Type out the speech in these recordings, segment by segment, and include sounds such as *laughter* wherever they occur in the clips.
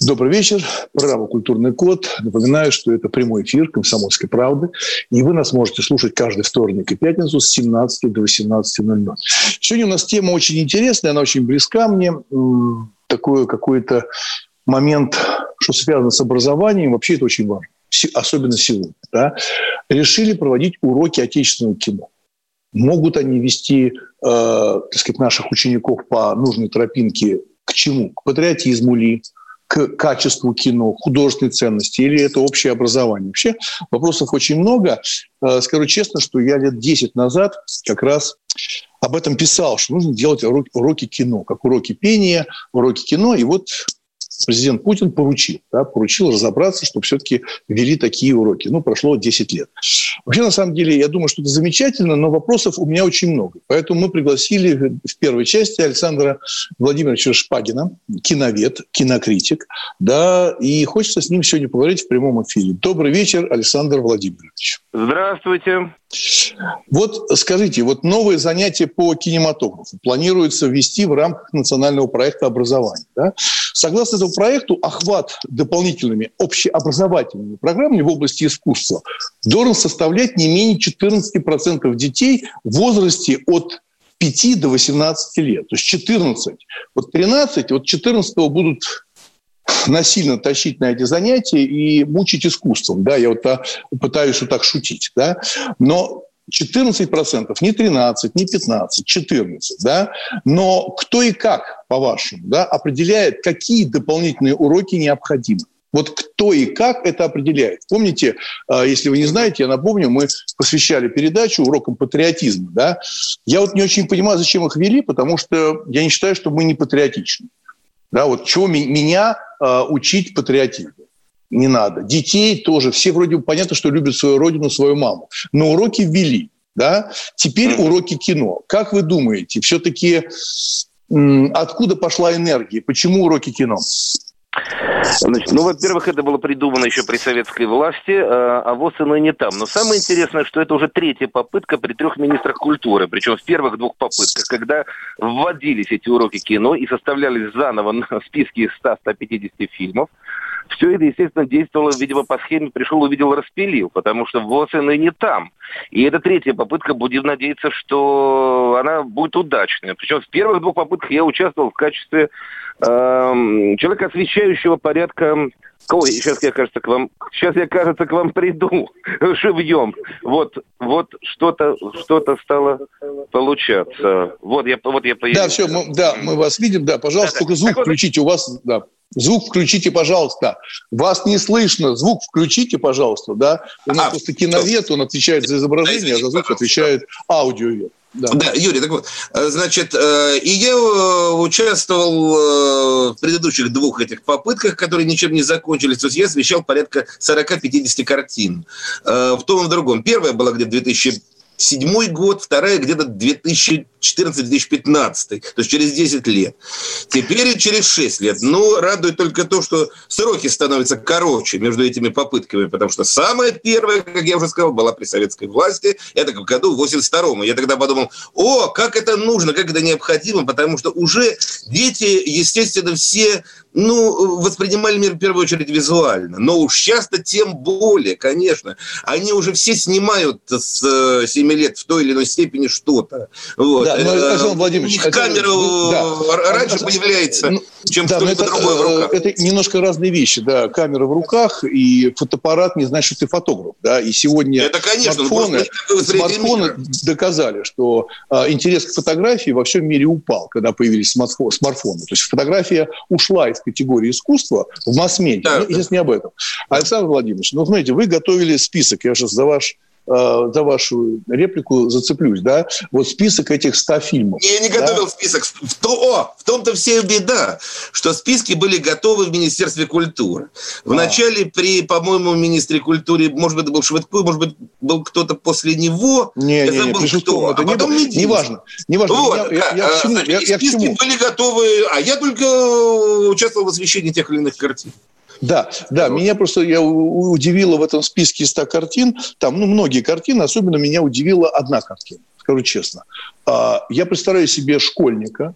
Добрый вечер. Программа «Культурный код». Напоминаю, что это прямой эфир «Комсомольской правды». И вы нас можете слушать каждый вторник и пятницу с 17 до 18.00. Сегодня у нас тема очень интересная, она очень близка мне. Такой какой-то момент, что связано с образованием. Вообще это очень важно. Особенно сегодня. Да? Решили проводить уроки отечественного кино. Могут они вести э, так сказать, наших учеников по нужной тропинке к чему? К патриотизму ли, к качеству кино, художественной ценности, или это общее образование? Вообще вопросов очень много. Э, скажу честно, что я лет 10 назад как раз об этом писал, что нужно делать уроки, кино, как уроки пения, уроки кино. И вот президент Путин поручил, да, поручил разобраться, чтобы все-таки ввели такие уроки. Ну, прошло 10 лет. Вообще, на самом деле, я думаю, что это замечательно, но вопросов у меня очень много. Поэтому мы пригласили в первой части Александра Владимировича Шпагина, киновед, кинокритик, да, и хочется с ним сегодня поговорить в прямом эфире. Добрый вечер, Александр Владимирович. Здравствуйте. Вот скажите, вот новые занятия по кинематографу планируется ввести в рамках национального проекта образования. Да? Согласно этому проекту, охват дополнительными общеобразовательными программами в области искусства должен составлять не менее 14% детей в возрасте от 5 до 18 лет. То есть 14. Вот 13, вот 14 будут насильно тащить на эти занятия и мучить искусством. Да, я вот пытаюсь вот так шутить. Да? Но 14%, не 13, не 15, 14, да? Но кто и как, по-вашему, да, определяет, какие дополнительные уроки необходимы? Вот кто и как это определяет. Помните, а, если вы не знаете, я напомню, мы посвящали передачу урокам патриотизма. Да? Я вот не очень понимаю, зачем их вели, потому что я не считаю, что мы не патриотичны. Да, вот чего меня э, учить патриотизму? Не надо. Детей тоже. Все вроде понятно, что любят свою родину, свою маму. Но уроки ввели. Да? Теперь уроки кино. Как вы думаете, все-таки откуда пошла энергия? Почему уроки кино? Значит, ну, во-первых, это было придумано еще при советской власти, а, а ВОЗ и не там. Но самое интересное, что это уже третья попытка при трех министрах культуры. Причем в первых двух попытках, когда вводились эти уроки кино и составлялись заново списки из 100-150 фильмов, все это, естественно, действовало, видимо, по схеме «пришел, увидел, распилил», потому что ВОЗ и не там. И это третья попытка, будем надеяться, что она будет удачной. Причем в первых двух попытках я участвовал в качестве э, человека, освещающего порядка Ой, сейчас я, кажется, к вам, сейчас я, кажется, к вам приду *laughs* живьем. Вот, вот что-то, что-то стало получаться. Вот я, вот я появился. Да, все, мы, да, мы вас видим, да, пожалуйста, да, только звук так включите, у вас, да. Звук включите, пожалуйста. Вас не слышно. Звук включите, пожалуйста. Да? У нас а, просто киновед, он отвечает за изображение, а за звук отвечает аудиовед. Да. да, Юрий, так вот, э, значит, э, и я э, участвовал в предыдущих двух этих попытках, которые ничем не закончились. То есть я освещал порядка 40-50 картин в том и в другом. Первая была где-то 2000 седьмой год, вторая где-то 2014-2015, то есть через 10 лет. Теперь через 6 лет. Но радует только то, что сроки становятся короче между этими попытками, потому что самая первая, как я уже сказал, была при советской власти, это в году в 82-м. Я тогда подумал, о, как это нужно, как это необходимо, потому что уже дети, естественно, все ну, воспринимали мир в первую очередь визуально. Но уж часто тем более, конечно. Они уже все снимают с 7 э, лет в той или иной степени что-то. Вот. Да, но, э, Александр Владимирович, У них камера да. раньше появляется, чем да, что-либо это, другое в э, руках. Это немножко разные вещи. Да, камера в руках и фотоаппарат не значит, что ты фотограф. Да? И сегодня это, конечно, смартфоны, смартфоны доказали, что а, интерес к фотографии во всем мире упал, когда появились смартфоны. То есть фотография ушла из категории искусства в масс-медиа. Да, ну, да. не об этом. Александр Владимирович, ну, смотрите, вы готовили список, я сейчас за ваш э, за вашу реплику зацеплюсь, да, вот список этих 100 фильмов. Я не готовил да? список. В, то, о, в том-то все беда, что списки были готовы в Министерстве культуры. Вначале а. при, по-моему, министре культуры, может быть, это был Швыдко, может быть, был кто-то после него. Не, я не, забыл, не, кто. Это а не потом не неважно. неважно. Вот, я, я, я, к чему, я, я списки к чему? были готовы, а я только участвовал в освещении тех или иных картин. Да, да, меня просто я удивило в этом списке 100 картин, там, ну, многие картины, особенно меня удивила одна картина, скажу честно. А, я представляю себе школьника,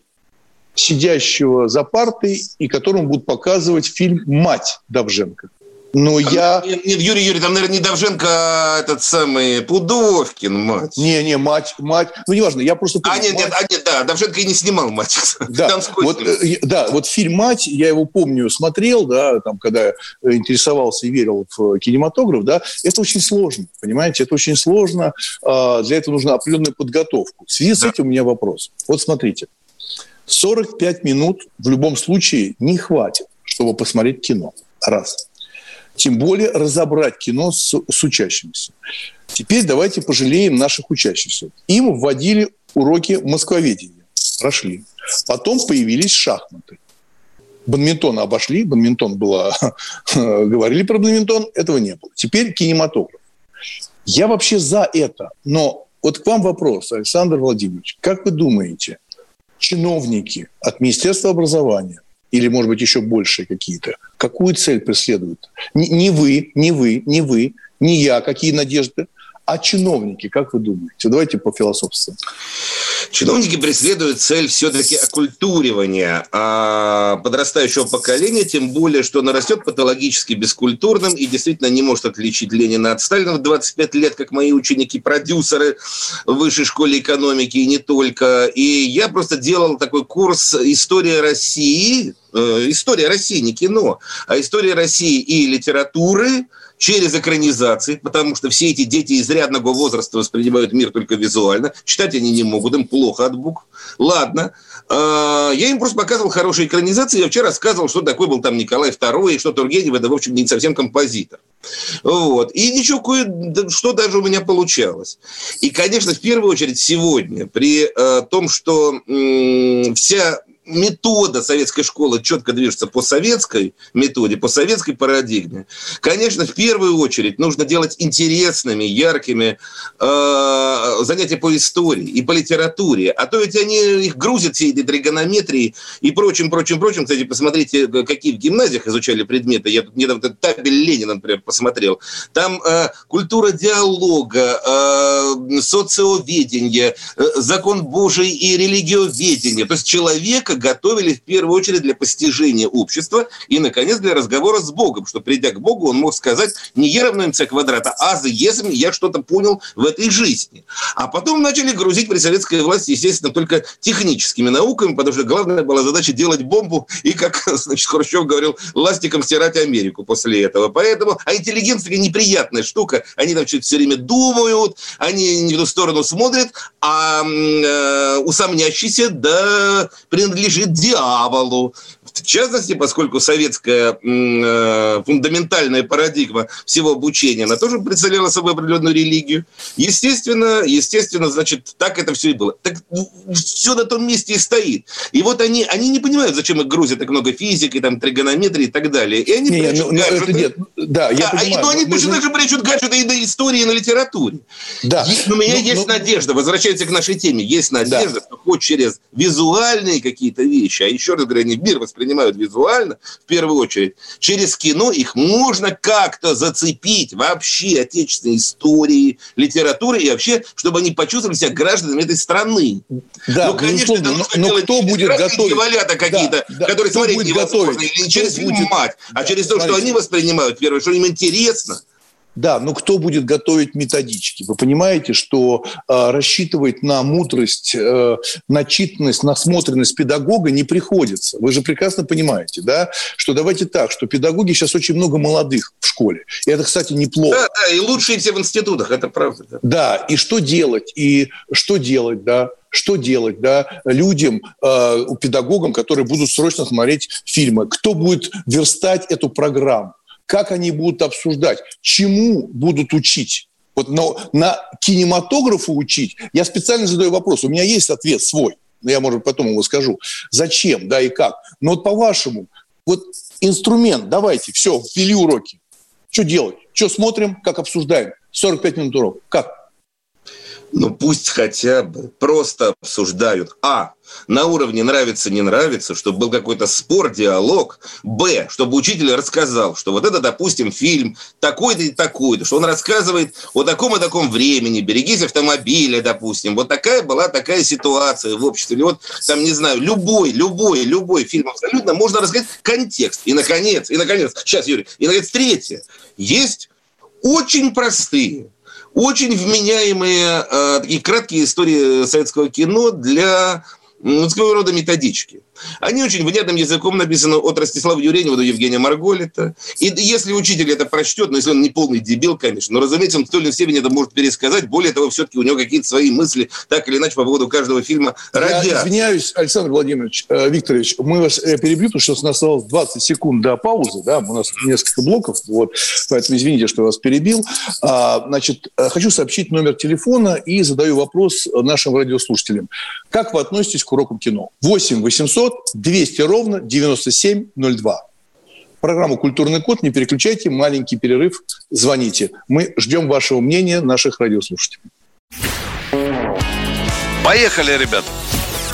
сидящего за партой, и которому будут показывать фильм «Мать» Давженко. А я... Нет, нет, Юрий Юрий, там, наверное, не Давженко, а этот самый Пудовкин, мать. Не, не, мать, мать. Ну, неважно, я просто... А, нет, мать... нет, а, нет, да, Давженко и не снимал мать. *laughs* Да, вот, э, да, вот фильм «Мать», я его помню, смотрел, да, там, когда интересовался и верил в кинематограф, да, это очень сложно, понимаете, это очень сложно, а, для этого нужна определенная подготовка. В связи с этим у меня вопрос. Вот смотрите, 45 минут в любом случае не хватит, чтобы посмотреть кино. Раз тем более разобрать кино с, с учащимися. Теперь давайте пожалеем наших учащихся. Им вводили уроки москвоведения. Прошли. Потом появились шахматы. Бадминтон обошли, бадминтон было... *laughs* говорили про бадминтон, этого не было. Теперь кинематограф. Я вообще за это, но вот к вам вопрос, Александр Владимирович. Как вы думаете, чиновники от Министерства образования или, может быть, еще большие какие-то, какую цель преследуют? Не, вы, не вы, не вы, не я, какие надежды, а чиновники, как вы думаете? Давайте по философству. Чиновники преследуют цель все-таки оккультуривания а подрастающего поколения, тем более, что оно растет патологически бескультурным и действительно не может отличить Ленина от Сталина в 25 лет, как мои ученики-продюсеры в высшей школе экономики и не только. И я просто делал такой курс «История России», э, история России, не кино, а история России и литературы – через экранизации, потому что все эти дети изрядного возраста воспринимают мир только визуально. Читать они не могут, им плохо от букв. Ладно. А, я им просто показывал хорошие экранизации. Я вчера рассказывал, что такой был там Николай II, и что Тургенев это, в общем, не совсем композитор. Вот. И ничего, кое что даже у меня получалось. И, конечно, в первую очередь сегодня, при э, том, что вся метода советской школы четко движется по советской методе, по советской парадигме, конечно, в первую очередь нужно делать интересными, яркими э, занятия по истории и по литературе. А то ведь они их грузят все эти тригонометрии и прочим, прочим, прочим. Кстати, посмотрите, какие в гимназиях изучали предметы. Я тут недавно табель Ленина, например, посмотрел. Там э, культура диалога, э, социоведение, э, закон Божий и религиоведение. То есть человека готовили в первую очередь для постижения общества и, наконец, для разговора с Богом, что, придя к Богу, он мог сказать не Е равно МЦ квадрата, а за если я что-то понял в этой жизни. А потом начали грузить при советской власти, естественно, только техническими науками, потому что главная была задача делать бомбу и, как *laughs* значит, Хрущев говорил, ластиком стирать Америку после этого. Поэтому, а интеллигенция такая неприятная штука. Они там что-то все время думают, они не в ту сторону смотрят, а э, усомнящийся, да, принадлежит принадлежит дьяволу. В частности, поскольку советская э, фундаментальная парадигма всего обучения, она тоже представляла собой определенную религию. Естественно, естественно, значит, так это все и было. Так все на том месте и стоит. И вот они, они не понимают, зачем их грузят так много физики, там, тригонометрии и так далее. И они не, прячут ну, ну гаджеты. нет. Да, я да, понимаю. Но они точно так же прячут гаджеты и на истории, и на литературе. Да. Есть, у меня ну, есть ну, надежда, возвращаясь к нашей теме, есть надежда, да. что хоть через визуальные какие-то вещи, а еще раз говорю, они мир воспринимают воспринимают визуально, в первую очередь, через кино их можно как-то зацепить вообще отечественной истории, литературы и вообще, чтобы они почувствовали себя гражданами этой страны. Да, ну, конечно, это нужно но, делать кто будет готовить? Валята какие-то, да, да. которые кто смотреть невозможно. Готовить? Или не через фильм «Мать», а да, через то, что они воспринимают, первое, что им интересно – да, но кто будет готовить методички? Вы понимаете, что э, рассчитывать на мудрость, э, начитанность, насмотренность педагога не приходится. Вы же прекрасно понимаете, да, что давайте так, что педагоги сейчас очень много молодых в школе. И это, кстати, неплохо. Да, да, и лучшие все в институтах, это правда. Да, да и что делать? И что делать, да? что делать да, людям, э, педагогам, которые будут срочно смотреть фильмы? Кто будет верстать эту программу? Как они будут обсуждать, чему будут учить. Вот, но на кинематографу учить, я специально задаю вопрос, у меня есть ответ свой, но я, может, потом его скажу. Зачем, да и как? Но вот по-вашему, вот инструмент, давайте, все, ввели уроки. Что делать? Что смотрим, как обсуждаем? 45 минут урок. Как? Ну пусть хотя бы просто обсуждают. А. На уровне нравится, не нравится, чтобы был какой-то спор, диалог. Б. Чтобы учитель рассказал, что вот это, допустим, фильм такой-то и такой-то, что он рассказывает о таком и таком времени, берегись автомобиля, допустим. Вот такая была такая ситуация в обществе. Или вот там, не знаю, любой, любой, любой фильм абсолютно можно рассказать контекст. И, наконец, и, наконец, сейчас, Юрий, и, наконец, третье. Есть очень простые, очень вменяемые э, такие краткие истории советского кино для ну, своего рода методички. Они очень внятным языком написаны от Ростислава Юренева до Евгения Марголита. И если учитель это прочтет, но ну, если он не полный дебил, конечно, но, разумеется, он в той или степени это может пересказать. Более того, все-таки у него какие-то свои мысли, так или иначе, по поводу каждого фильма родят. Я извиняюсь, Александр Владимирович, э, Викторович, мы вас э, перебью, потому что у нас осталось 20 секунд до паузы, да, у нас несколько блоков, вот, поэтому извините, что я вас перебил. А, значит, э, хочу сообщить номер телефона и задаю вопрос нашим радиослушателям. Как вы относитесь к урокам кино? 8 800 200 ровно 9702. Программу «Культурный код». Не переключайте, маленький перерыв, звоните. Мы ждем вашего мнения, наших радиослушателей. Поехали, ребят!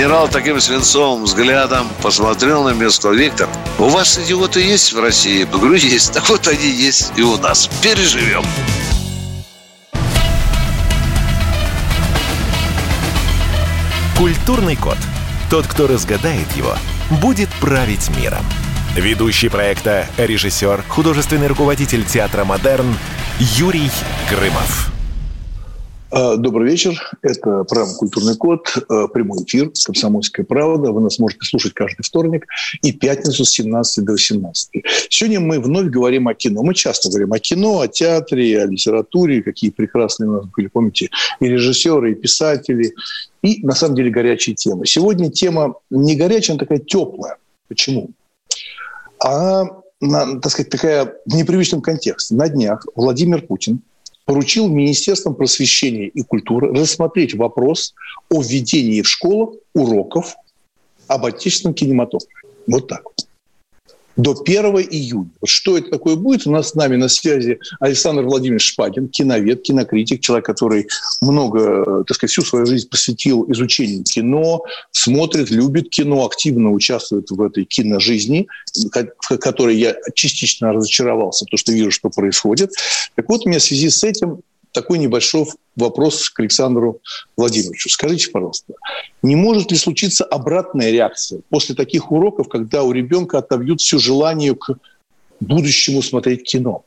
Генерал таким свинцовым взглядом посмотрел на меня и сказал, Виктор, у вас идиоты есть в России? Я говорю, есть. Так вот они есть и у нас. Переживем. Культурный код. Тот, кто разгадает его, будет править миром. Ведущий проекта, режиссер, художественный руководитель театра «Модерн» Юрий Грымов. А, добрый вечер. Это программа «Культурный код», а, прямой эфир «Комсомольская правда». Вы нас можете слушать каждый вторник и пятницу с 17 до 18. Сегодня мы вновь говорим о кино. Мы часто говорим о кино, о театре, о литературе, какие прекрасные у нас были, помните, и режиссеры, и писатели, и, на самом деле, горячие темы. Сегодня тема не горячая, она такая теплая. Почему? А, так сказать, такая в непривычном контексте. На днях Владимир Путин поручил Министерством просвещения и культуры рассмотреть вопрос о введении в школах уроков об отечественном кинематографе. Вот так вот до 1 июня. Что это такое будет? У нас с нами на связи Александр Владимирович Шпагин, киновед, кинокритик, человек, который много, так сказать, всю свою жизнь посвятил изучению кино, смотрит, любит кино, активно участвует в этой киножизни, в которой я частично разочаровался, потому что вижу, что происходит. Так вот, у меня в связи с этим такой небольшой вопрос к Александру Владимировичу. Скажите, пожалуйста, не может ли случиться обратная реакция после таких уроков, когда у ребенка отобьют все желание к будущему смотреть кино?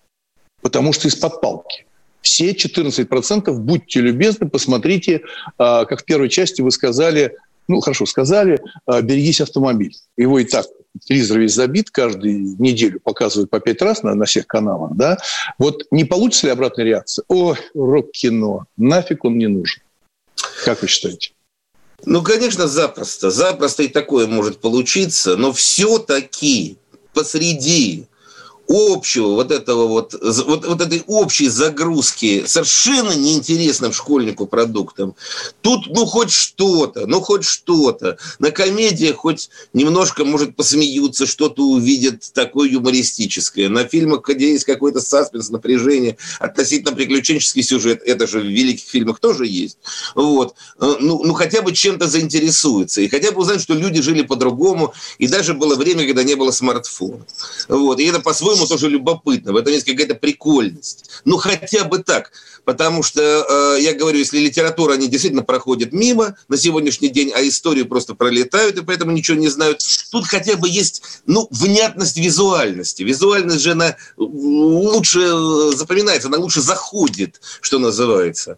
Потому что из-под палки. Все 14%, будьте любезны, посмотрите, а, как в первой части вы сказали, ну, хорошо, сказали, а, берегись автомобиль. Его и так телевизор весь забит, каждую неделю показывают по пять раз на, на всех каналах, да, вот не получится ли обратная реакция? Ой, рок-кино, нафиг он не нужен. Как вы считаете? Ну, конечно, запросто. Запросто и такое может получиться, но все-таки посреди общего вот этого вот, вот, вот этой общей загрузки совершенно неинтересным школьнику продуктом. Тут, ну, хоть что-то, ну, хоть что-то. На комедиях хоть немножко, может, посмеются, что-то увидят такое юмористическое. На фильмах, где есть какой-то саспенс, напряжение, относительно приключенческий сюжет, это же в великих фильмах тоже есть. Вот. Э, ну, ну хотя бы чем-то заинтересуются. И хотя бы узнать, что люди жили по-другому. И даже было время, когда не было смартфона. Вот. И это по-своему по-своему тоже любопытно, в этом есть какая-то прикольность. Ну, хотя бы так. Потому что, э, я говорю, если литература, они действительно проходят мимо на сегодняшний день, а историю просто пролетают, и поэтому ничего не знают. Тут хотя бы есть ну, внятность визуальности. Визуальность же она лучше запоминается, она лучше заходит, что называется.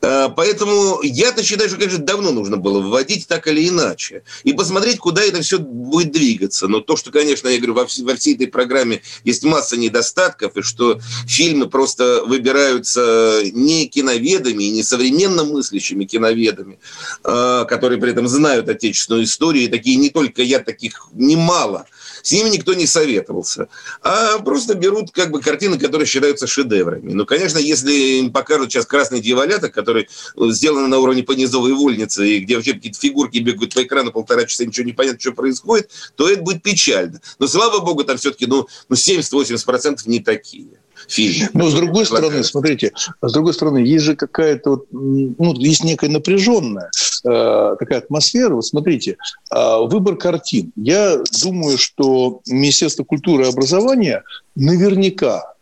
А, поэтому я-то считаю, что, конечно, давно нужно было вводить так или иначе. И посмотреть, куда это все будет двигаться. Но то, что, конечно, я говорю, во, во всей этой программе есть масса недостатков, и что фильмы просто выбираются не киноведами, и не современно мыслящими киноведами, а, которые при этом знают отечественную историю, и такие не только я, таких немало – с ними никто не советовался. А просто берут как бы картины, которые считаются шедеврами. Ну, конечно, если им покажут сейчас «Красный дьяволята», который сделан на уровне понизовой вольницы, и где вообще какие-то фигурки бегают по экрану полтора часа, ничего не понятно, что происходит, то это будет печально. Но, слава богу, там все-таки ну, ну 70-80% не такие фильм. Но с другой стороны, смотрите, с другой стороны, есть же какая-то, ну, есть некая напряженная э, такая атмосфера. Вот смотрите, э, выбор картин. Я думаю, что Министерство культуры и образования наверняка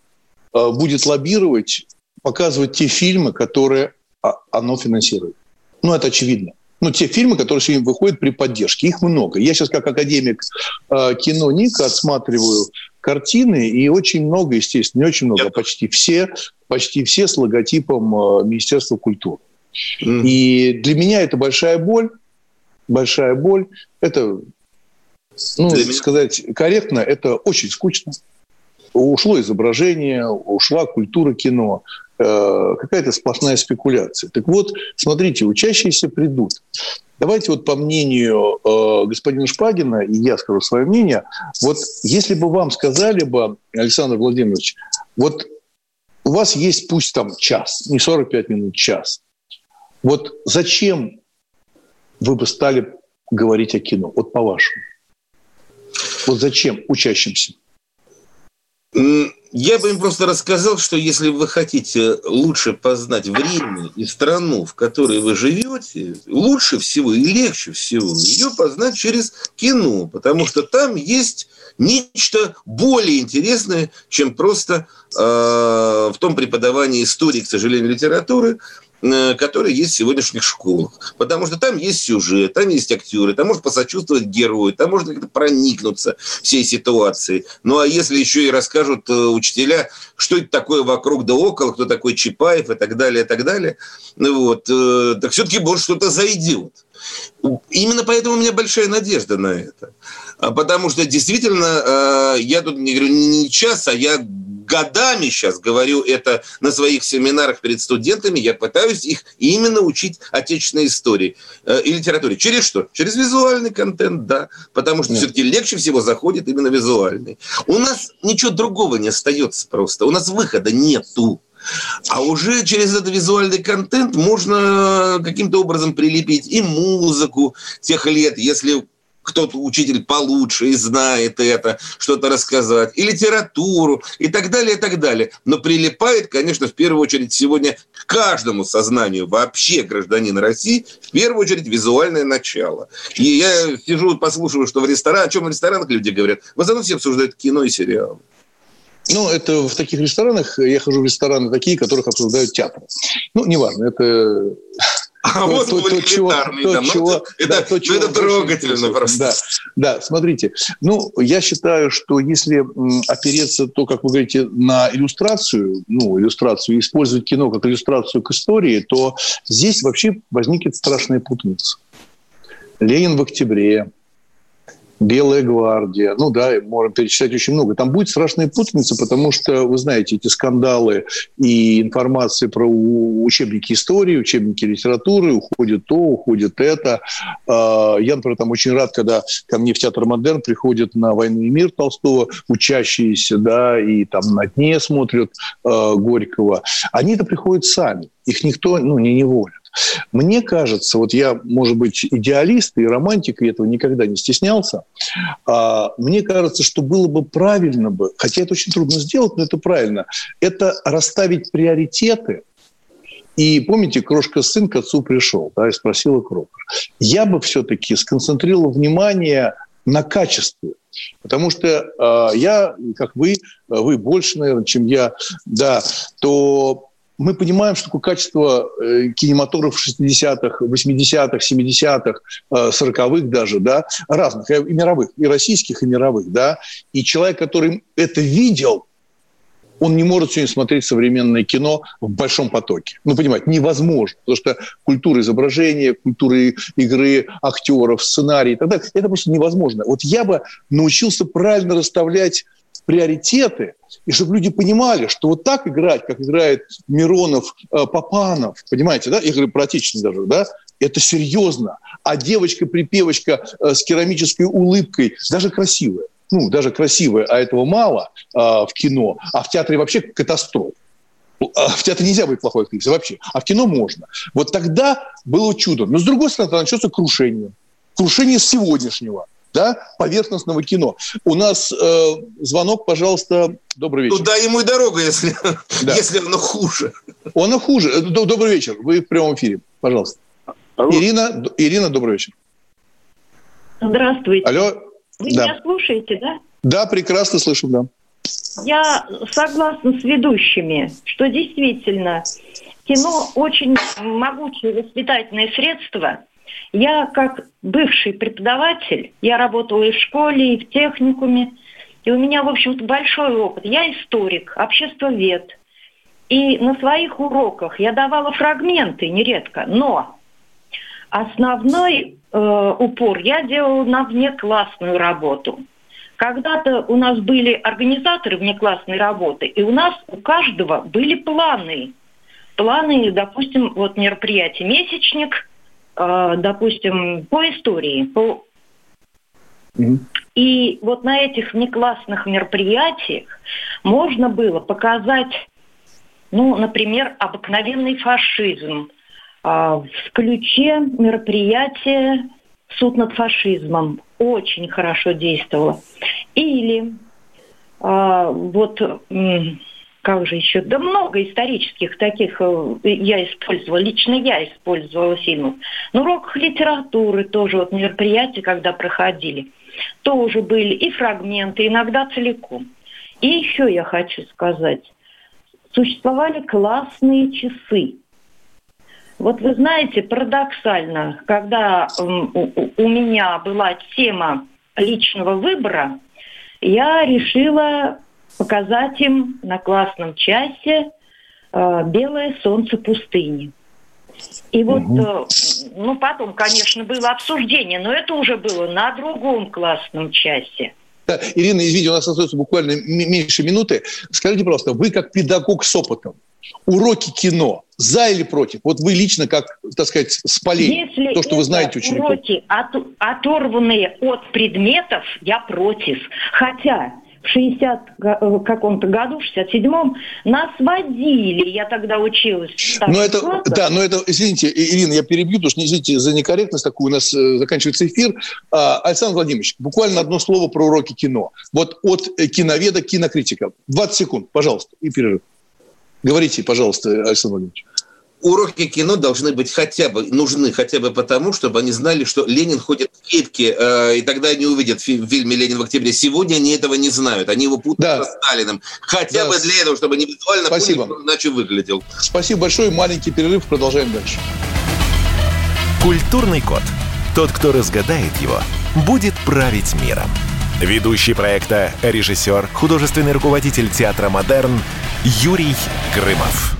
э, будет лоббировать, показывать те фильмы, которые а, оно финансирует. Ну, это очевидно ну, те фильмы, которые сегодня выходят при поддержке. Их много. Я сейчас как академик э, кино Ника отсматриваю картины, и очень много, естественно, не очень много, а почти все, почти все с логотипом э, Министерства культуры. Mm. И для меня это большая боль, большая боль. Это, ну, для сказать меня... корректно, это очень скучно. Ушло изображение, ушла культура кино, э, какая-то сплошная спекуляция. Так вот, смотрите, учащиеся придут. Давайте вот по мнению э, господина Шпагина, и я скажу свое мнение, вот если бы вам сказали бы, Александр Владимирович, вот у вас есть пусть там час, не 45 минут, час. Вот зачем вы бы стали говорить о кино? Вот по-вашему. Вот зачем учащимся? Я бы им просто рассказал, что если вы хотите лучше познать время и страну, в которой вы живете, лучше всего и легче всего ее познать через кино, потому что там есть нечто более интересное, чем просто э, в том преподавании истории, к сожалению, литературы, которые есть в сегодняшних школах. Потому что там есть сюжет, там есть актеры, там можно посочувствовать герою, там можно как-то проникнуться всей ситуацией. Ну а если еще и расскажут э, учителя, что это такое вокруг да около, кто такой Чапаев и так далее, и так далее, ну вот, э, так все-таки может что-то зайдет. Именно поэтому у меня большая надежда на это. А потому что действительно, я тут не говорю не час, а я годами сейчас говорю это на своих семинарах перед студентами, я пытаюсь их именно учить отечественной истории э, и литературе. Через что? Через визуальный контент, да. Потому что все-таки легче всего заходит именно визуальный. У нас ничего другого не остается просто. У нас выхода нету. А уже через этот визуальный контент можно каким-то образом прилепить и музыку тех лет, если кто-то учитель получше и знает это, что-то рассказать, и литературу, и так далее, и так далее. Но прилипает, конечно, в первую очередь сегодня к каждому сознанию вообще гражданина России, в первую очередь визуальное начало. И я сижу, послушиваю, что в ресторанах, о чем в ресторанах люди говорят, в основном все обсуждают кино и сериалы. Ну, это в таких ресторанах, я хожу в рестораны такие, которых обсуждают театр. Ну, неважно, это *laughs* а вот то, то, чего, то, да, чего, это, да, то, чего это трогательно просто. Да, да, смотрите. Ну, я считаю, что если опереться, то, как вы говорите, на иллюстрацию, ну, иллюстрацию, использовать кино как иллюстрацию к истории, то здесь вообще возникнет страшная путаница. Ленин в октябре, Белая гвардия, ну да, можем перечислять очень много. Там будет страшная путаница, потому что, вы знаете, эти скандалы и информация про учебники истории, учебники литературы, уходит то, уходит это. А, я, например, там очень рад, когда ко мне в Театр Модерн приходят на «Войну и мир» Толстого учащиеся, да, и там на дне смотрят а, Горького. Они это приходят сами, их никто ну, не неволит. Мне кажется, вот я, может быть, идеалист и романтик, и этого никогда не стеснялся, а, мне кажется, что было бы правильно бы, хотя это очень трудно сделать, но это правильно, это расставить приоритеты, и помните, крошка сын к отцу пришел, да, и спросила Крокер. Я бы все-таки сконцентрировал внимание на качестве. Потому что э, я, как вы, вы больше, наверное, чем я, да, то мы понимаем, что такое качество э, кинематографа 60-х, 80-х, 70-х, 40-х даже, да, разных, и мировых, и российских, и мировых, да. И человек, который это видел, он не может сегодня смотреть современное кино в большом потоке. Ну, понимаете, невозможно, потому что культура изображения, культура игры актеров, сценарий и так далее, это просто невозможно. Вот я бы научился правильно расставлять приоритеты, и чтобы люди понимали, что вот так играть, как играет Миронов, э, Папанов, понимаете, да, я говорю про отечественных даже, да, это серьезно. А девочка-припевочка э, с керамической улыбкой, даже красивая, ну, даже красивая, а этого мало а, в кино, а в театре вообще катастрофа. В театре нельзя быть плохой актрисой вообще, а в кино можно. Вот тогда было чудо. Но с другой стороны, начнется крушение. Крушение сегодняшнего да, поверхностного кино. У нас э, звонок, пожалуйста, добрый вечер. Туда ему и дорога, если, да. если оно хуже. Оно хуже. Добрый вечер. Вы в прямом эфире. Пожалуйста. Алло. Ирина, Ирина, добрый вечер. Здравствуйте. Алло. Вы да. меня слушаете, да? Да, прекрасно слышим, да. Я согласна с ведущими, что действительно кино очень могучее воспитательное средство. Я как бывший преподаватель, я работала и в школе, и в техникуме, и у меня, в общем-то, большой опыт. Я историк, обществовед. И на своих уроках я давала фрагменты нередко, но основной э, упор я делала на внеклассную работу. Когда-то у нас были организаторы внеклассной работы, и у нас у каждого были планы. Планы, допустим, вот мероприятие «Месячник», допустим, по истории, по и вот на этих внеклассных мероприятиях можно было показать, ну, например, обыкновенный фашизм, а, в ключе мероприятия «Суд над фашизмом» очень хорошо действовало. Или а, вот как же еще, да много исторических таких э, я использовала, лично я использовала фильмов. Но уроках литературы тоже вот мероприятия, когда проходили, тоже были и фрагменты, иногда целиком. И еще я хочу сказать, существовали классные часы. Вот вы знаете, парадоксально, когда у меня была тема личного выбора, я решила показать им на классном часе э, «Белое солнце пустыни». И вот, угу. ну потом, конечно, было обсуждение, но это уже было на другом классном часе. Ирина, извините, у нас остается буквально меньше минуты. Скажите, пожалуйста, вы как педагог с опытом, уроки кино, за или против? Вот вы лично, как, так сказать, спалили Если то, что вы знаете учеников. уроки от, оторванные от предметов, я против. Хотя в 60 э, каком-то году, в 67-м, нас водили. Я тогда училась. Но это, да, но это, извините, Ирина, я перебью, потому что, извините за некорректность такую, у нас э, заканчивается эфир. А, Александр Владимирович, буквально одно слово про уроки кино. Вот от э, киноведа к кинокритика. 20 секунд, пожалуйста, и перерыв. Говорите, пожалуйста, Александр Владимирович уроки кино должны быть хотя бы, нужны хотя бы потому, чтобы они знали, что Ленин ходит в кепке, э, и тогда они увидят в фильме «Ленин в октябре». Сегодня они этого не знают, они его путают да. со Сталиным. Хотя да. бы для этого, чтобы они визуально Спасибо. поняли, иначе выглядел. Спасибо большое, маленький перерыв, продолжаем дальше. Культурный код. Тот, кто разгадает его, будет править миром. Ведущий проекта, режиссер, художественный руководитель театра «Модерн» Юрий Грымов.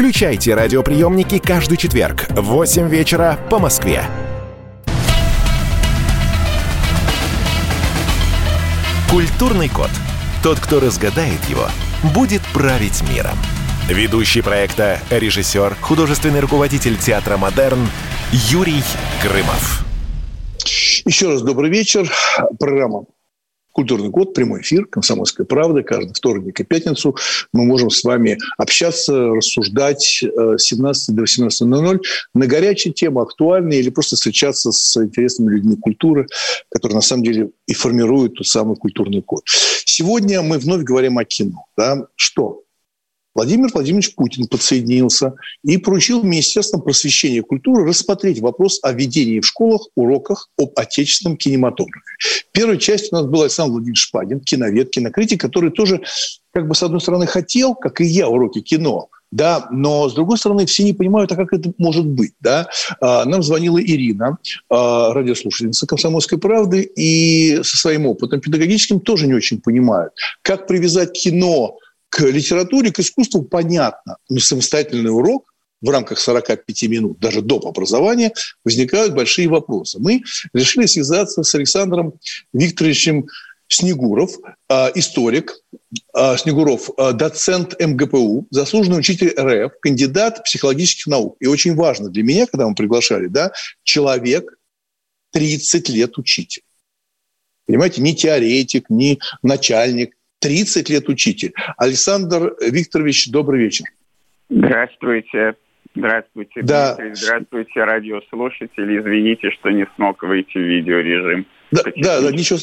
Включайте радиоприемники каждый четверг в 8 вечера по Москве. Культурный код. Тот, кто разгадает его, будет править миром. Ведущий проекта, режиссер, художественный руководитель театра «Модерн» Юрий Грымов. Еще раз добрый вечер. Программа Культурный год, прямой эфир, «Комсомольская правда». Каждый вторник и пятницу мы можем с вами общаться, рассуждать э, с 17 до 18.00 на горячие темы, актуальные, или просто встречаться с интересными людьми культуры, которые на самом деле и формируют тот самый культурный код. Сегодня мы вновь говорим о кино. Да? Что? Владимир Владимирович Путин подсоединился и поручил Министерству просвещения и культуры рассмотреть вопрос о ведении в школах уроках об отечественном кинематографе. Первой частью у нас был Александр Владимирович Шпадин, киновед, кинокритик, который тоже, как бы, с одной стороны, хотел, как и я, уроки кино, да, но с другой стороны все не понимают, а как это может быть, да. А, нам звонила Ирина, а, радиослушательница «Комсомольской правды», и со своим опытом педагогическим тоже не очень понимают, как привязать кино к литературе, к искусству понятно, но самостоятельный урок в рамках 45 минут, даже доп. образования, возникают большие вопросы. Мы решили связаться с Александром Викторовичем Снегуров, а, историк, а, Снегуров, а, доцент МГПУ, заслуженный учитель РФ, кандидат психологических наук. И очень важно для меня, когда мы приглашали, да, человек 30 лет учитель. Понимаете, не теоретик, не начальник, 30 лет учитель. Александр Викторович, добрый вечер. Здравствуйте. Здравствуйте, да. Дмитрий. Здравствуйте, радиослушатели. Извините, что не смог выйти в видеорежим. Да, да, да, ничего,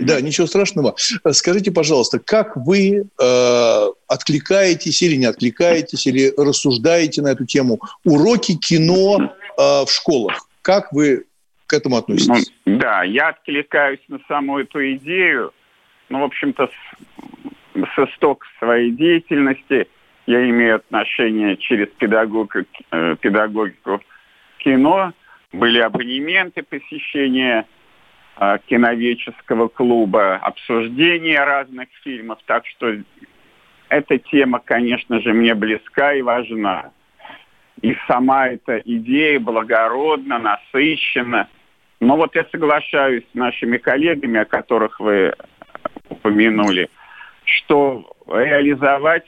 да, ничего страшного. Скажите, пожалуйста, как вы э, откликаетесь или не откликаетесь, или рассуждаете на эту тему уроки кино э, в школах? Как вы к этому относитесь? Ну, да, я откликаюсь на саму эту идею. Ну, в общем-то, с, исток своей деятельности я имею отношение через педагогику, э, педагогику кино. Были абонементы посещения э, киноведческого клуба, обсуждения разных фильмов. Так что эта тема, конечно же, мне близка и важна. И сама эта идея благородна, насыщена. Но вот я соглашаюсь с нашими коллегами, о которых вы упомянули, что реализовать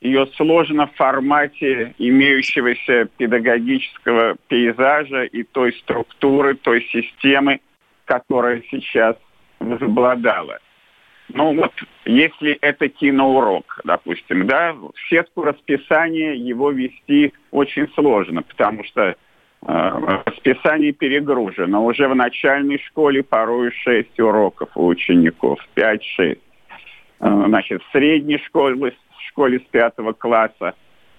ее сложно в формате имеющегося педагогического пейзажа и той структуры, той системы, которая сейчас возобладала. Ну вот, если это киноурок, допустим, да, в сетку расписания его вести очень сложно, потому что расписание перегружено. Уже в начальной школе порой 6 уроков у учеников, 5-6. Э, значит, в средней школе, школе с пятого класса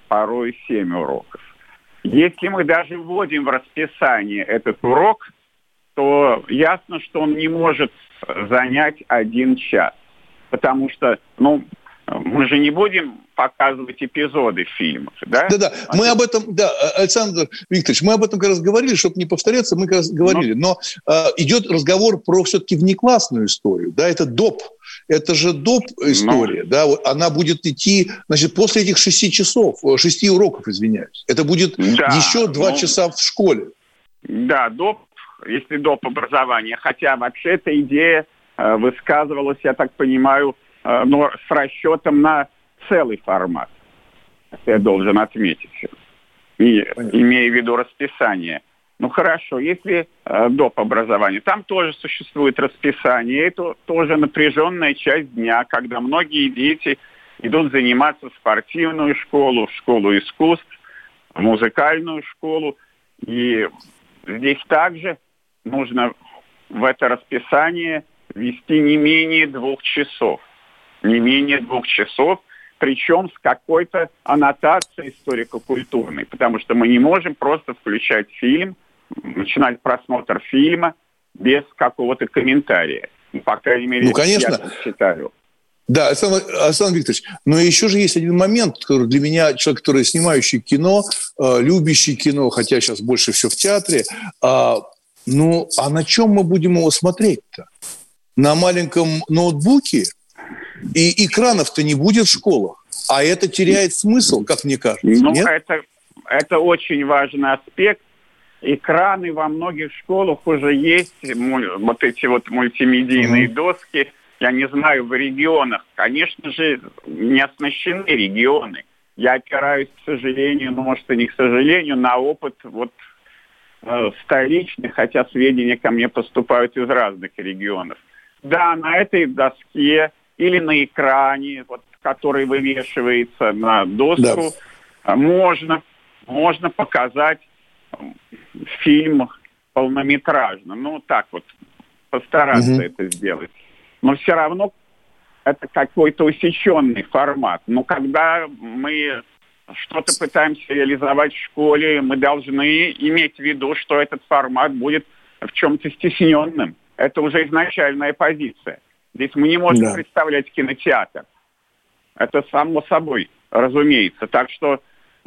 порой 7 уроков. Если мы даже вводим в расписание этот урок, то ясно, что он не может занять один час. Потому что, ну, мы же не будем показывать эпизоды фильмов, да? Да-да, мы об этом, да, Александр Викторович, мы об этом как раз говорили, чтобы не повторяться, мы как раз говорили, но, но э, идет разговор про все-таки внеклассную историю, да, это доп, это же доп история, но... да, вот она будет идти, значит, после этих шести часов, э, шести уроков, извиняюсь, это будет да, еще два но... часа в школе. Да, доп, если доп образование, хотя вообще эта идея э, высказывалась, я так понимаю, Э, но с расчетом на целый формат. Я должен отметить. И, имея в виду расписание. Ну хорошо, если э, доп. образования, там тоже существует расписание. Это тоже напряженная часть дня, когда многие дети идут заниматься в спортивную школу, в школу искусств, в музыкальную школу. И здесь также нужно в это расписание вести не менее двух часов не менее двух часов, причем с какой-то аннотацией историко-культурной, потому что мы не можем просто включать фильм, начинать просмотр фильма без какого-то комментария. Ну, по крайней мере, ну, конечно. я считаю. Да, Александр, Александр Викторович, но еще же есть один момент, который для меня, человек, который снимающий кино, э, любящий кино, хотя сейчас больше все в театре, э, ну, а на чем мы будем его смотреть-то? На маленьком ноутбуке? И экранов-то не будет в школах. А это теряет смысл, как мне кажется. Ну, нет? это, это очень важный аспект. Экраны во многих школах уже есть, вот эти вот мультимедийные mm-hmm. доски – я не знаю, в регионах, конечно же, не оснащены регионы. Я опираюсь, к сожалению, ну, может, и не к сожалению, на опыт вот э, столичный, хотя сведения ко мне поступают из разных регионов. Да, на этой доске или на экране, вот, который вывешивается на доску, да. можно, можно показать фильм полнометражно. Ну, так вот, постараться угу. это сделать но все равно это какой-то усеченный формат. Но когда мы что-то пытаемся реализовать в школе, мы должны иметь в виду, что этот формат будет в чем-то стесненным. Это уже изначальная позиция. Здесь мы не можем да. представлять кинотеатр. Это само собой, разумеется. Так что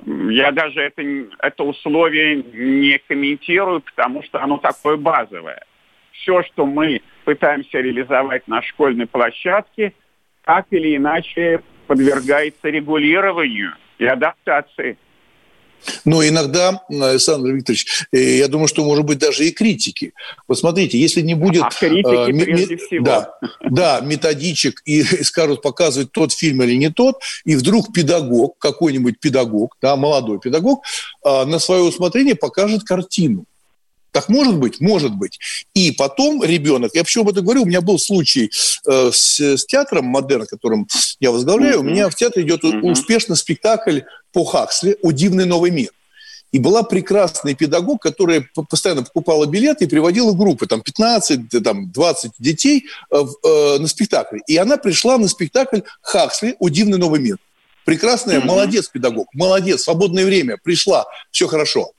я даже это, это условие не комментирую, потому что оно такое базовое. Все, что мы пытаемся реализовать на школьной площадке, так или иначе подвергается регулированию и адаптации. Но иногда, Александр Викторович, э, я думаю, что может быть даже и критики. Вот смотрите, если не будет... А критики э, прежде всего. Да, да, методичек и *laughs* скажут показывать тот фильм или не тот, и вдруг педагог, какой-нибудь педагог, да, молодой педагог, э, на свое усмотрение покажет картину. Так может быть? Может быть. И потом ребенок, я почему об этом говорю, у меня был случай э, с, с театром «Модерн», которым я возглавляю, mm-hmm. у меня в театре идет mm-hmm. успешный спектакль по Хаксли «О дивный новый мир». И была прекрасный педагог, которая постоянно покупала билеты и приводила группы, там 15, там 20 детей э, э, на спектакль. И она пришла на спектакль Хаксли «О дивный новый мир». Прекрасная, mm-hmm. молодец педагог, молодец, свободное время, пришла, все хорошо.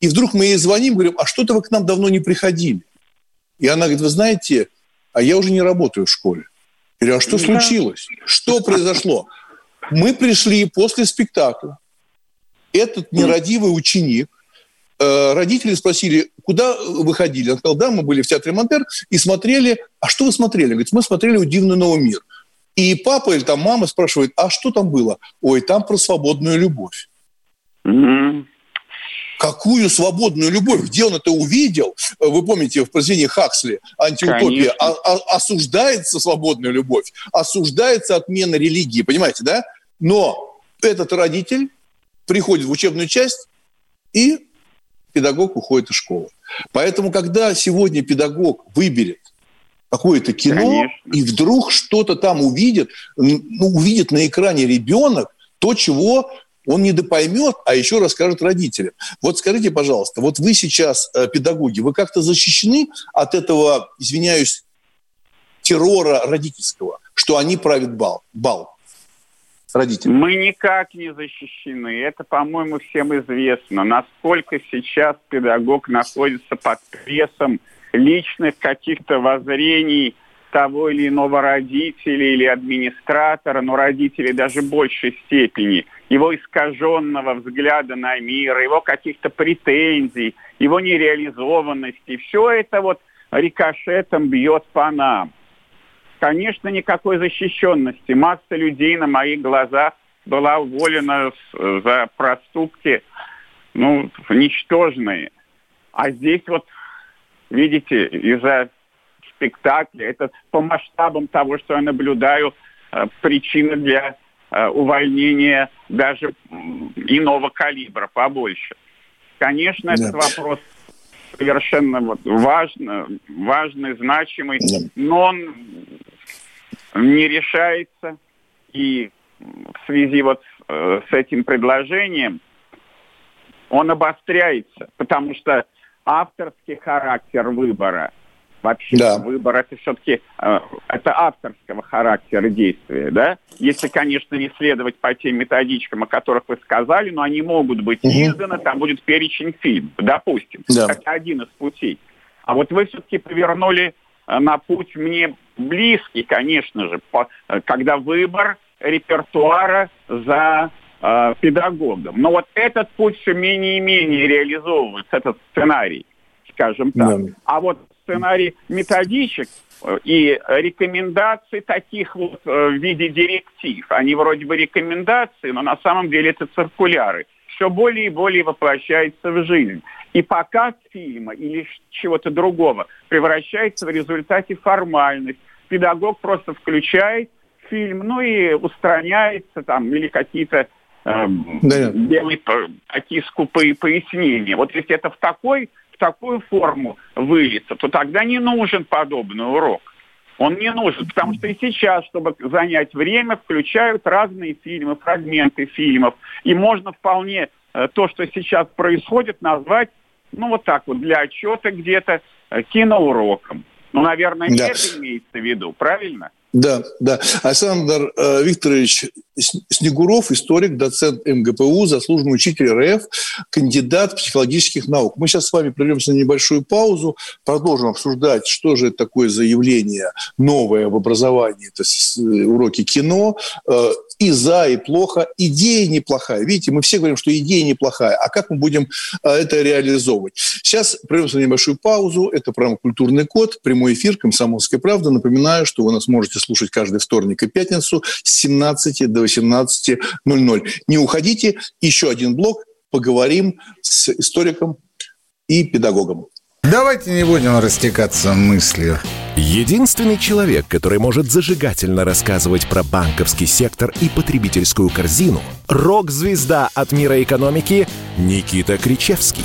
И вдруг мы ей звоним, говорим, а что-то вы к нам давно не приходили. И она говорит, вы знаете, а я уже не работаю в школе. Я говорю, а что случилось? Что произошло? Мы пришли после спектакля. Этот нерадивый ученик, э, родители спросили, куда вы ходили? Он сказал, да, мы были в театре Монтер и смотрели. А что вы смотрели? Говорит, мы смотрели «Дивный новый мир». И папа или там мама спрашивает, а что там было? Ой, там про свободную любовь. Mm-hmm. Какую свободную любовь? Где он это увидел? Вы помните в произведении Хаксли «Антиутопия» а, а, осуждается свободная любовь, осуждается отмена религии, понимаете, да? Но этот родитель приходит в учебную часть, и педагог уходит из школы. Поэтому, когда сегодня педагог выберет какое-то кино, Конечно. и вдруг что-то там увидит, ну, увидит на экране ребенок, то, чего он не допоймет, а еще расскажет родителям. Вот скажите, пожалуйста, вот вы сейчас э, педагоги, вы как-то защищены от этого, извиняюсь, террора родительского, что они правят бал, бал родители? Мы никак не защищены. Это, по-моему, всем известно. Насколько сейчас педагог находится под прессом личных каких-то воззрений того или иного родителя или администратора, но родителей даже большей степени – его искаженного взгляда на мир, его каких-то претензий, его нереализованности. Все это вот рикошетом бьет по нам. Конечно, никакой защищенности. Масса людей на моих глазах была уволена за проступки, ну, ничтожные. А здесь вот, видите, из-за спектакля, это по масштабам того, что я наблюдаю, э, причина для Э, увольнения даже иного калибра, побольше. Конечно, Нет. этот вопрос совершенно вот важный, важный, значимый, Нет. но он не решается. И в связи вот э, с этим предложением он обостряется, потому что авторский характер выбора Вообще да. выбор это все-таки э, это авторского характера действия, да? Если, конечно, не следовать по тем методичкам, о которых вы сказали, но они могут быть угу. изданы, там будет перечень фильмов, допустим. Да. Это один из путей. А вот вы все-таки повернули э, на путь мне близкий, конечно же, по, э, когда выбор репертуара за э, педагогом. Но вот этот путь все менее и менее реализовывается, этот сценарий, скажем так. Да. А вот сценарий методичек э, и рекомендаций таких вот э, в виде директив. Они вроде бы рекомендации, но на самом деле это циркуляры. Все более и более воплощается в жизнь. И показ фильма или чего-то другого превращается в результате формальность. Педагог просто включает фильм, ну и устраняется там, или какие-то э, да. делает такие скупые пояснения. Вот если это в такой такую форму выльется, то тогда не нужен подобный урок. Он не нужен, потому что и сейчас, чтобы занять время, включают разные фильмы, фрагменты фильмов. И можно вполне э, то, что сейчас происходит, назвать, ну вот так вот, для отчета где-то э, киноуроком. Ну, наверное, да. это имеется в виду, правильно? Да, да. Александр э, Викторович Снегуров, историк, доцент МГПУ, заслуженный учитель РФ, кандидат психологических наук. Мы сейчас с вами прервемся на небольшую паузу, продолжим обсуждать, что же это такое заявление новое в образовании, это уроки кино, э, и за, и плохо. Идея неплохая. Видите, мы все говорим, что идея неплохая. А как мы будем э, это реализовывать? Сейчас прервемся на небольшую паузу. Это программа «Культурный код», прямой эфир «Комсомольская правда». Напоминаю, что вы нас можете слушать каждый вторник и пятницу с 17 до 18.00. Не уходите. Еще один блок. Поговорим с историком и педагогом. Давайте не будем растекаться мыслью. Единственный человек, который может зажигательно рассказывать про банковский сектор и потребительскую корзину – рок-звезда от мира экономики Никита Кричевский.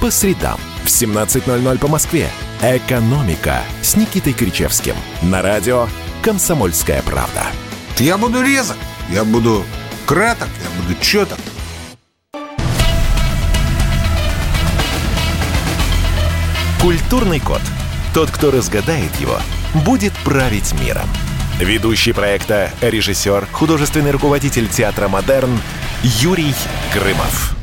По средам в 17.00 по Москве. «Экономика» с Никитой Кричевским. На радио «Комсомольская правда». Я буду резок, я буду краток, я буду четок. Культурный код. Тот, кто разгадает его, будет править миром. Ведущий проекта, режиссер, художественный руководитель театра «Модерн» Юрий Грымов.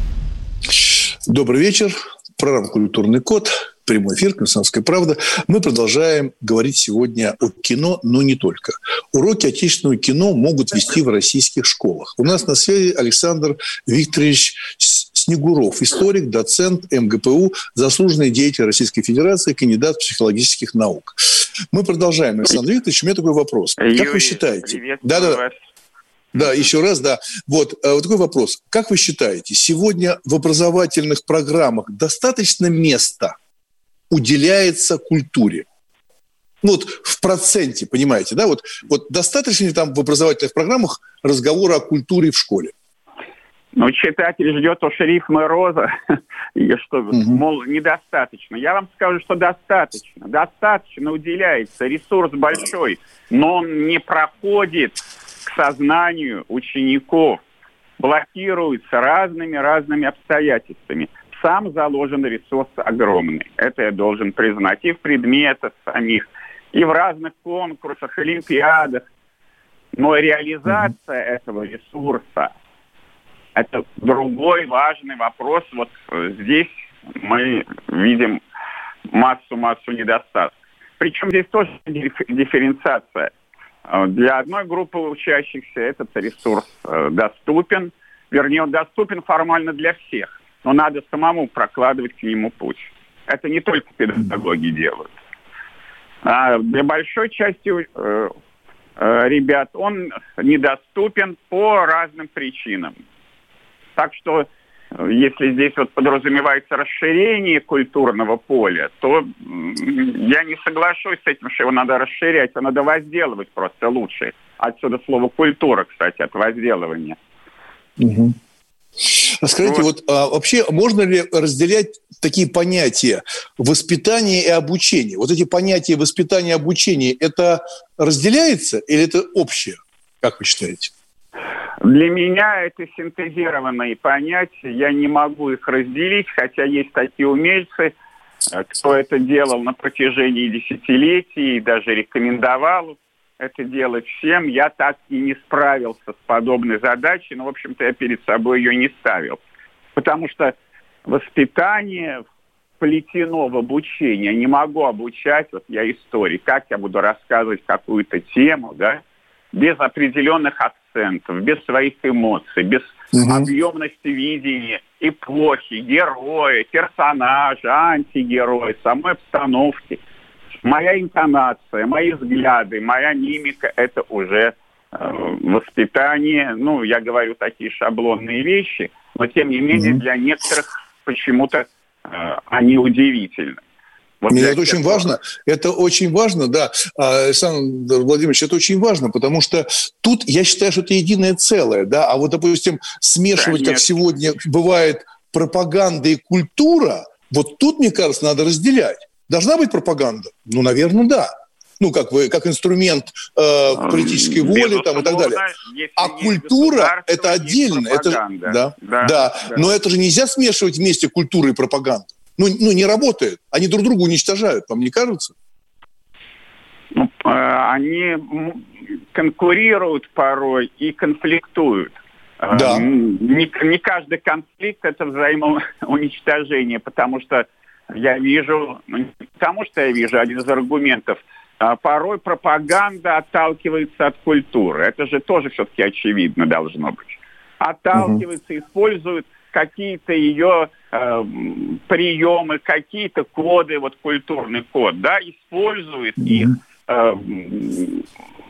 Добрый вечер. Программа «Культурный код» прямой эфир «Комсомольская правда». Мы продолжаем говорить сегодня о кино, но не только. Уроки отечественного кино могут вести в российских школах. У нас на связи Александр Викторович Снегуров, историк, доцент МГПУ, заслуженный деятель Российской Федерации, кандидат психологических наук. Мы продолжаем. Александр Викторович, у меня такой вопрос. Юрий, как вы считаете? Да, да. Да, еще раз, да. Вот, э, вот такой вопрос. Как вы считаете, сегодня в образовательных программах достаточно места уделяется культуре? Ну, вот в проценте, понимаете, да? Вот, вот достаточно ли там в образовательных программах разговора о культуре в школе? Ну, читатель ждет у шерифа Роза, *laughs* и что, угу. мол, недостаточно. Я вам скажу, что достаточно. Достаточно уделяется, ресурс большой, но он не проходит к сознанию учеников, блокируется разными-разными обстоятельствами сам заложен ресурс огромный. Это я должен признать. И в предметах самих, и в разных конкурсах, олимпиадах. Но реализация этого ресурса – это другой важный вопрос. Вот здесь мы видим массу-массу недостатков. Причем здесь тоже дифференциация. Для одной группы учащихся этот ресурс э, доступен, вернее, он доступен формально для всех но надо самому прокладывать к нему путь. Это не только педагоги делают. А для большой части э, э, ребят он недоступен по разным причинам. Так что если здесь вот подразумевается расширение культурного поля, то я не соглашусь с этим, что его надо расширять, его надо возделывать просто лучше. Отсюда слово культура, кстати, от возделывания. Угу. Скажите, вот, вот а, вообще можно ли разделять такие понятия воспитание и обучение? Вот эти понятия воспитания и обучения, это разделяется или это общее, как вы считаете? Для меня это синтезированные понятия, я не могу их разделить, хотя есть такие умельцы, э, кто это делал на протяжении десятилетий и даже рекомендовал это делать всем. Я так и не справился с подобной задачей, но, в общем-то, я перед собой ее не ставил. Потому что воспитание плетено в обучение. Не могу обучать, вот я истории, как я буду рассказывать какую-то тему, да, без определенных акцентов, без своих эмоций, без угу. объемности видения эпохи, героя, персонажа, антигероя, самой обстановки – моя интонация, мои взгляды, моя мимика – это уже э, воспитание. Ну, я говорю такие шаблонные вещи, но тем не менее для некоторых почему-то э, они удивительны. Мне это очень важно. Это очень важно, да, а, Александр Владимирович, это очень важно, потому что тут я считаю, что это единое целое, да, а вот, допустим, смешивать, Конечно. как сегодня бывает, пропаганда и культура, вот тут, мне кажется, надо разделять. Должна быть пропаганда? Ну, наверное, да. Ну, как, вы, как инструмент э, политической воли там, и так далее. А культура – это отдельно. Это, да, да, да, да. Но это же нельзя смешивать вместе культуру и пропаганду. Ну, ну, не работает. Они друг друга уничтожают, вам не кажется? Ну, э, они конкурируют порой и конфликтуют. Э, да. Не, не каждый конфликт – это взаимоуничтожение, потому что я вижу, ну, не потому что я вижу, один из аргументов, а порой пропаганда отталкивается от культуры. Это же тоже все-таки очевидно должно быть. Отталкивается, угу. использует какие-то ее э, приемы, какие-то коды, вот культурный код, да, использует их э,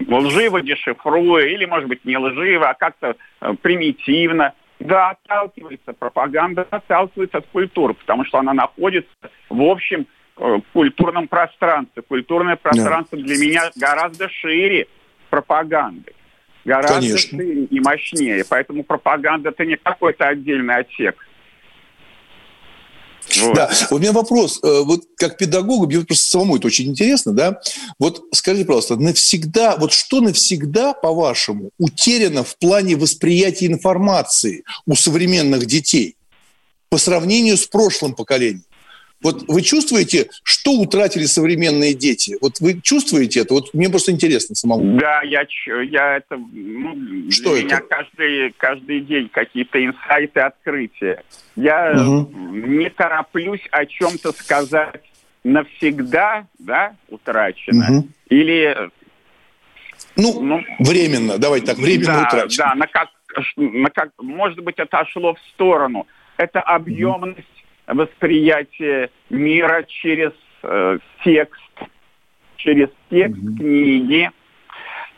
лживо дешифруя, или, может быть, не лживо, а как-то э, примитивно – да, отталкивается. Пропаганда отталкивается от культуры, потому что она находится в общем э, культурном пространстве. Культурное пространство да. для меня гораздо шире пропаганды. Гораздо Конечно. шире и мощнее. Поэтому пропаганда это не какой-то отдельный отсек. Вот. Да, у меня вопрос. Э, вот как педагогу, мне просто самому это очень интересно, да? Вот скажите, пожалуйста, навсегда, вот что навсегда, по-вашему, утеряно в плане восприятия информации у современных детей по сравнению с прошлым поколением? Вот вы чувствуете, что утратили современные дети? Вот вы чувствуете это? Вот мне просто интересно самому. Да, я, я это... Ну, что для это? меня каждый, каждый день какие-то инсайты, открытия. Я угу. не тороплюсь о чем-то сказать навсегда, да, утрачено. Угу. Или... Ну, ну, временно, давайте так, временно да, утрачено. Да, на как, на как, может быть, отошло в сторону. Это объемность восприятие мира через э, текст, через текст mm-hmm. книги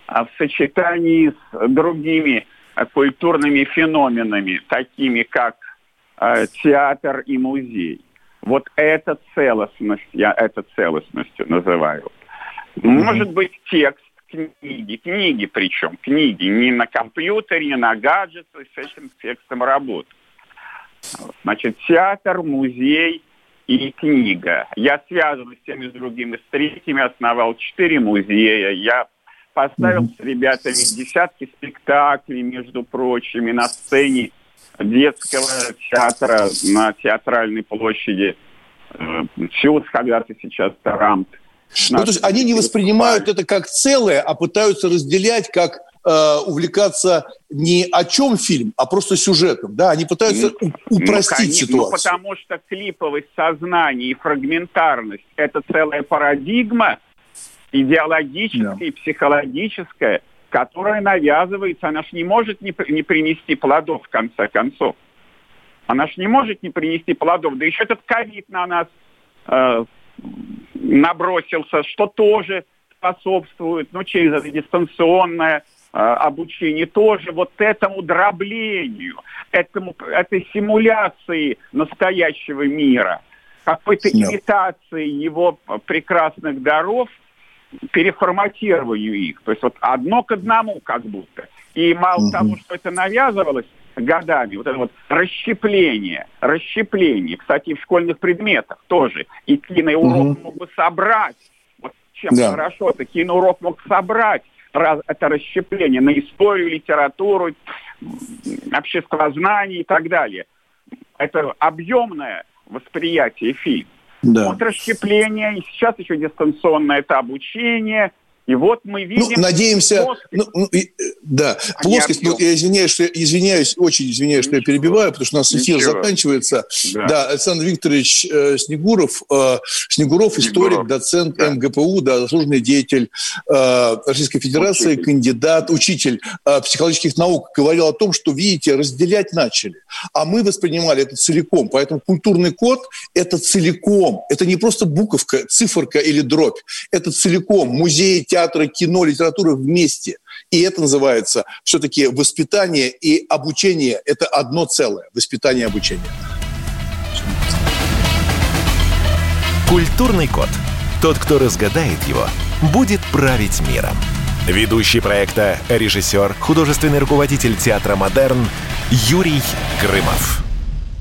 а в сочетании с другими э, культурными феноменами, такими как э, театр и музей. Вот это целостность, я это целостностью называю. Может быть текст книги, книги причем, книги, не на компьютере, не на гаджете, с этим текстом работать. Значит, театр, музей и книга. Я связан с теми, с другими, с третьими, основал четыре музея. Я поставил mm-hmm. с ребятами десятки спектаклей, между прочим, на сцене детского театра на театральной площади. Чего когда-то сейчас Тарамт. Ну, то есть они не воспринимают это как целое, а пытаются разделять как э, увлекаться не о чем фильм, а просто сюжетом. Да, они пытаются ну, упростить ну, ситуацию. Ну, потому что клиповость сознания и фрагментарность – это целая парадигма идеологическая да. и психологическая, которая навязывается. Она же не может не, не принести плодов в конце концов. Она же не может не принести плодов. Да еще этот ковид на нас э, набросился, что тоже способствует, ну, через это дистанционное обучения тоже вот этому дроблению, этому, этой симуляции настоящего мира, какой-то имитации его прекрасных даров, переформатированию их. То есть вот одно к одному как будто. И мало угу. того, что это навязывалось, годами. Вот это вот расщепление, расщепление. Кстати, в школьных предметах тоже. И киноурок угу. мог бы собрать. Вот чем да. хорошо, это киноурок мог собрать это расщепление на историю, литературу, обществознание и так далее. Это объемное восприятие фильма. Да. Вот расщепление, и сейчас еще дистанционное это обучение – и вот мы ну, видим... Ну, надеемся... Ну, ну, и, да, а плоскость... Ну, я извиняюсь, что, извиняюсь, очень извиняюсь, Ничего. что я перебиваю, потому что у нас эфир Ничего. заканчивается. Да. да, Александр Викторович э, Снегуров, э, Снегуров, историк, доцент да. МГПУ, да, заслуженный деятель э, Российской Федерации, учитель. кандидат, учитель э, психологических наук, говорил о том, что, видите, разделять начали. А мы воспринимали это целиком. Поэтому культурный код – это целиком. Это не просто буковка, циферка или дробь. Это целиком. Музей, театра, кино, литературы вместе. И это называется все-таки воспитание и обучение. Это одно целое. Воспитание и обучение. Культурный код. Тот, кто разгадает его, будет править миром. Ведущий проекта, режиссер, художественный руководитель театра «Модерн» Юрий Грымов.